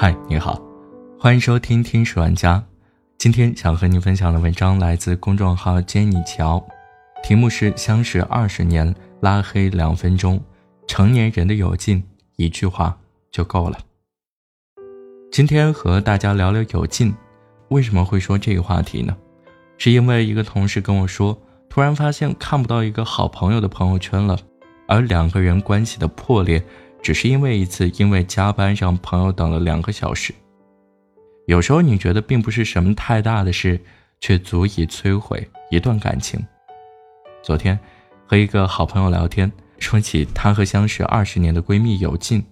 嗨，你好，欢迎收听《听史玩家》。今天想和你分享的文章来自公众号“坚尼乔”，题目是“相识二十年，拉黑两分钟，成年人的友尽，一句话就够了。”今天和大家聊聊友尽。为什么会说这个话题呢？是因为一个同事跟我说，突然发现看不到一个好朋友的朋友圈了，而两个人关系的破裂。只是因为一次因为加班让朋友等了两个小时。有时候你觉得并不是什么太大的事，却足以摧毁一段感情。昨天和一个好朋友聊天，说起她和相识二十年的闺蜜有劲。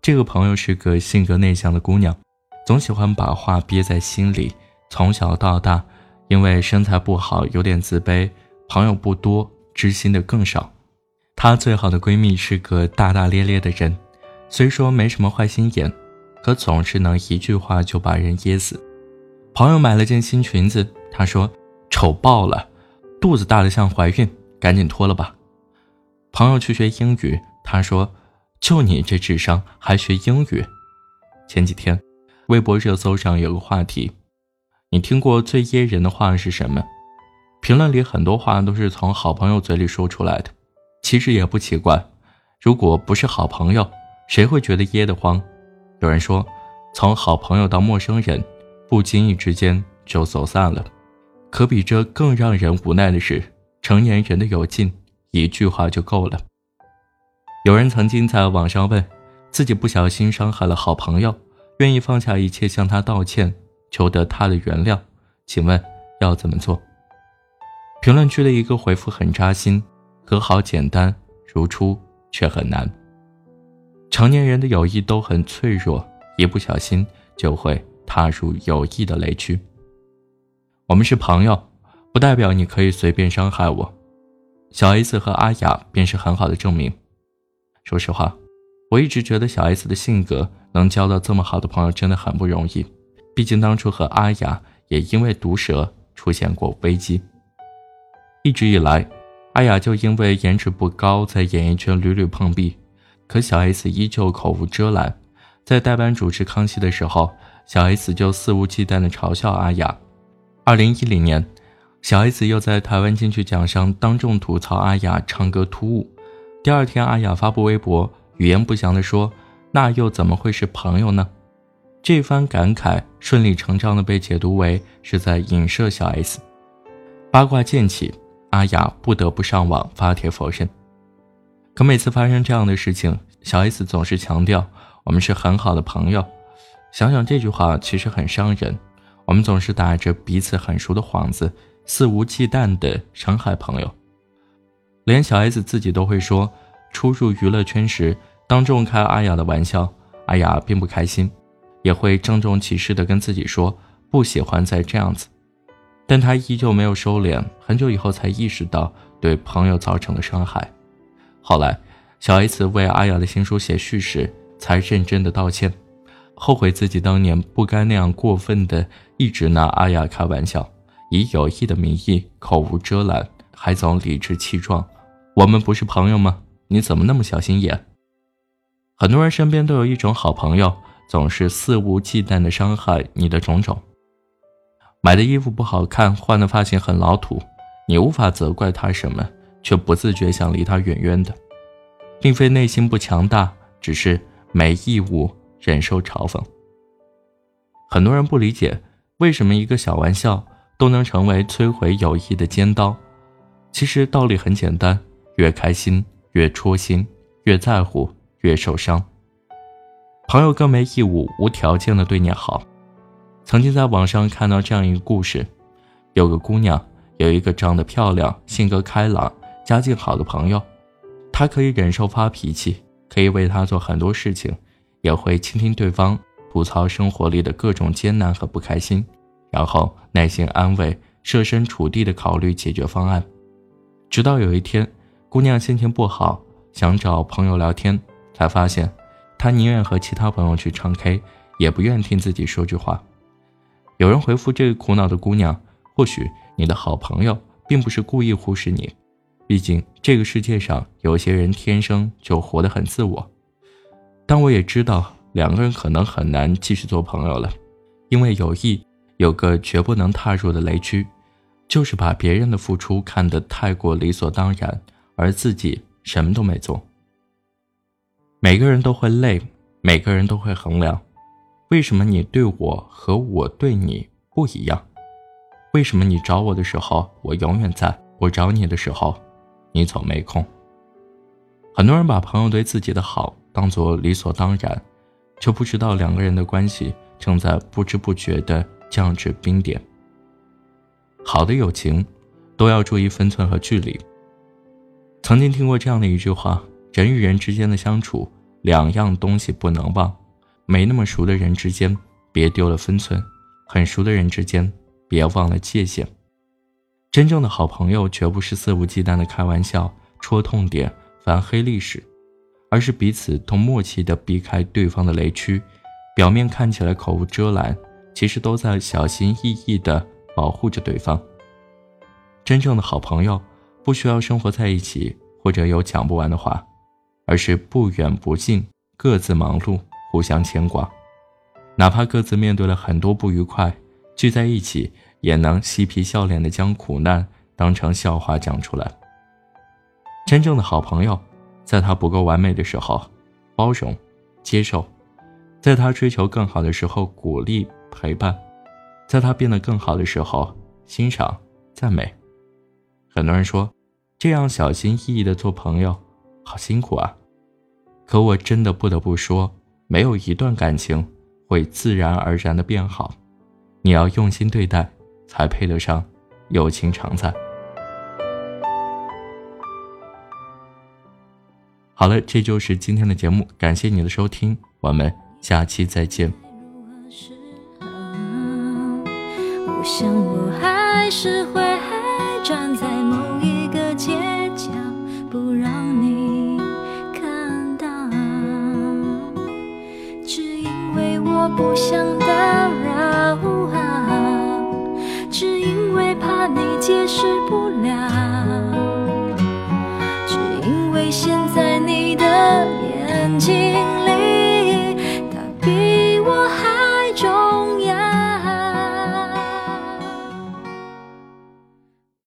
这个朋友是个性格内向的姑娘，总喜欢把话憋在心里。从小到大，因为身材不好，有点自卑，朋友不多，知心的更少。她最好的闺蜜是个大大咧咧的人，虽说没什么坏心眼，可总是能一句话就把人噎死。朋友买了件新裙子，她说丑爆了，肚子大的像怀孕，赶紧脱了吧。朋友去学英语，她说就你这智商还学英语。前几天，微博热搜上有个话题，你听过最噎人的话是什么？评论里很多话都是从好朋友嘴里说出来的。其实也不奇怪，如果不是好朋友，谁会觉得噎得慌？有人说，从好朋友到陌生人，不经意之间就走散了。可比这更让人无奈的是，成年人的友尽，一句话就够了。有人曾经在网上问，自己不小心伤害了好朋友，愿意放下一切向他道歉，求得他的原谅，请问要怎么做？评论区的一个回复很扎心。和好简单如初，却很难。成年人的友谊都很脆弱，一不小心就会踏入友谊的雷区。我们是朋友，不代表你可以随便伤害我。小 S 和阿雅便是很好的证明。说实话，我一直觉得小 S 的性格能交到这么好的朋友真的很不容易。毕竟当初和阿雅也因为毒舌出现过危机。一直以来。阿雅就因为颜值不高，在演艺圈屡屡碰壁，可小 S 依旧口无遮拦。在代班主持康熙的时候，小 S 就肆无忌惮地嘲笑阿雅。二零一零年，小 S 又在台湾金曲奖上当众吐槽阿雅唱歌突兀。第二天，阿雅发布微博，语言不详地说：“那又怎么会是朋友呢？”这番感慨顺理成章地被解读为是在影射小 S。八卦渐起。阿雅不得不上网发帖否认，可每次发生这样的事情，小 S 总是强调我们是很好的朋友。想想这句话其实很伤人，我们总是打着彼此很熟的幌子，肆无忌惮地伤害朋友。连小 S 自己都会说，初入娱乐圈时当众开阿雅的玩笑，阿雅并不开心，也会郑重其事地跟自己说不喜欢再这样子。但他依旧没有收敛，很久以后才意识到对朋友造成的伤害。后来，小 S 为阿雅的新书写序时，才认真的道歉，后悔自己当年不该那样过分的一直拿阿雅开玩笑，以友谊的名义口无遮拦，还总理直气壮。我们不是朋友吗？你怎么那么小心眼？很多人身边都有一种好朋友，总是肆无忌惮的伤害你的种种。买的衣服不好看，换的发型很老土，你无法责怪他什么，却不自觉想离他远远的，并非内心不强大，只是没义务忍受嘲讽。很多人不理解，为什么一个小玩笑都能成为摧毁友谊的尖刀？其实道理很简单：越开心越戳心，越在乎越受伤。朋友更没义务无条件的对你好。曾经在网上看到这样一个故事，有个姑娘有一个长得漂亮、性格开朗、家境好的朋友，她可以忍受发脾气，可以为他做很多事情，也会倾听对方吐槽生活里的各种艰难和不开心，然后耐心安慰，设身处地的考虑解决方案。直到有一天，姑娘心情不好，想找朋友聊天，才发现，她宁愿和其他朋友去唱 K，也不愿听自己说句话。有人回复这个苦恼的姑娘：“或许你的好朋友并不是故意忽视你，毕竟这个世界上有些人天生就活得很自我。但我也知道，两个人可能很难继续做朋友了，因为友谊有个绝不能踏入的雷区，就是把别人的付出看得太过理所当然，而自己什么都没做。每个人都会累，每个人都会衡量，为什么你对我和我对你不一样？为什么你找我的时候我永远在，我找你的时候，你总没空？很多人把朋友对自己的好当做理所当然。却不知道两个人的关系正在不知不觉的降至冰点。好的友情，都要注意分寸和距离。曾经听过这样的一句话：人与人之间的相处，两样东西不能忘。没那么熟的人之间，别丢了分寸；很熟的人之间，别忘了界限。真正的好朋友，绝不是肆无忌惮的开玩笑、戳痛点、翻黑历史。而是彼此都默契地避开对方的雷区，表面看起来口无遮拦，其实都在小心翼翼地保护着对方。真正的好朋友，不需要生活在一起或者有讲不完的话，而是不远不近，各自忙碌，互相牵挂。哪怕各自面对了很多不愉快，聚在一起也能嬉皮笑脸地将苦难当成笑话讲出来。真正的好朋友。在他不够完美的时候，包容、接受；在他追求更好的时候，鼓励、陪伴；在他变得更好的时候，欣赏、赞美。很多人说，这样小心翼翼的做朋友，好辛苦啊。可我真的不得不说，没有一段感情会自然而然的变好，你要用心对待，才配得上友情常在。好了，这就是今天的节目，感谢你的收听，我们下期再见。我想我还是会站在某一个街不想打扰啊，只因为怕你解释不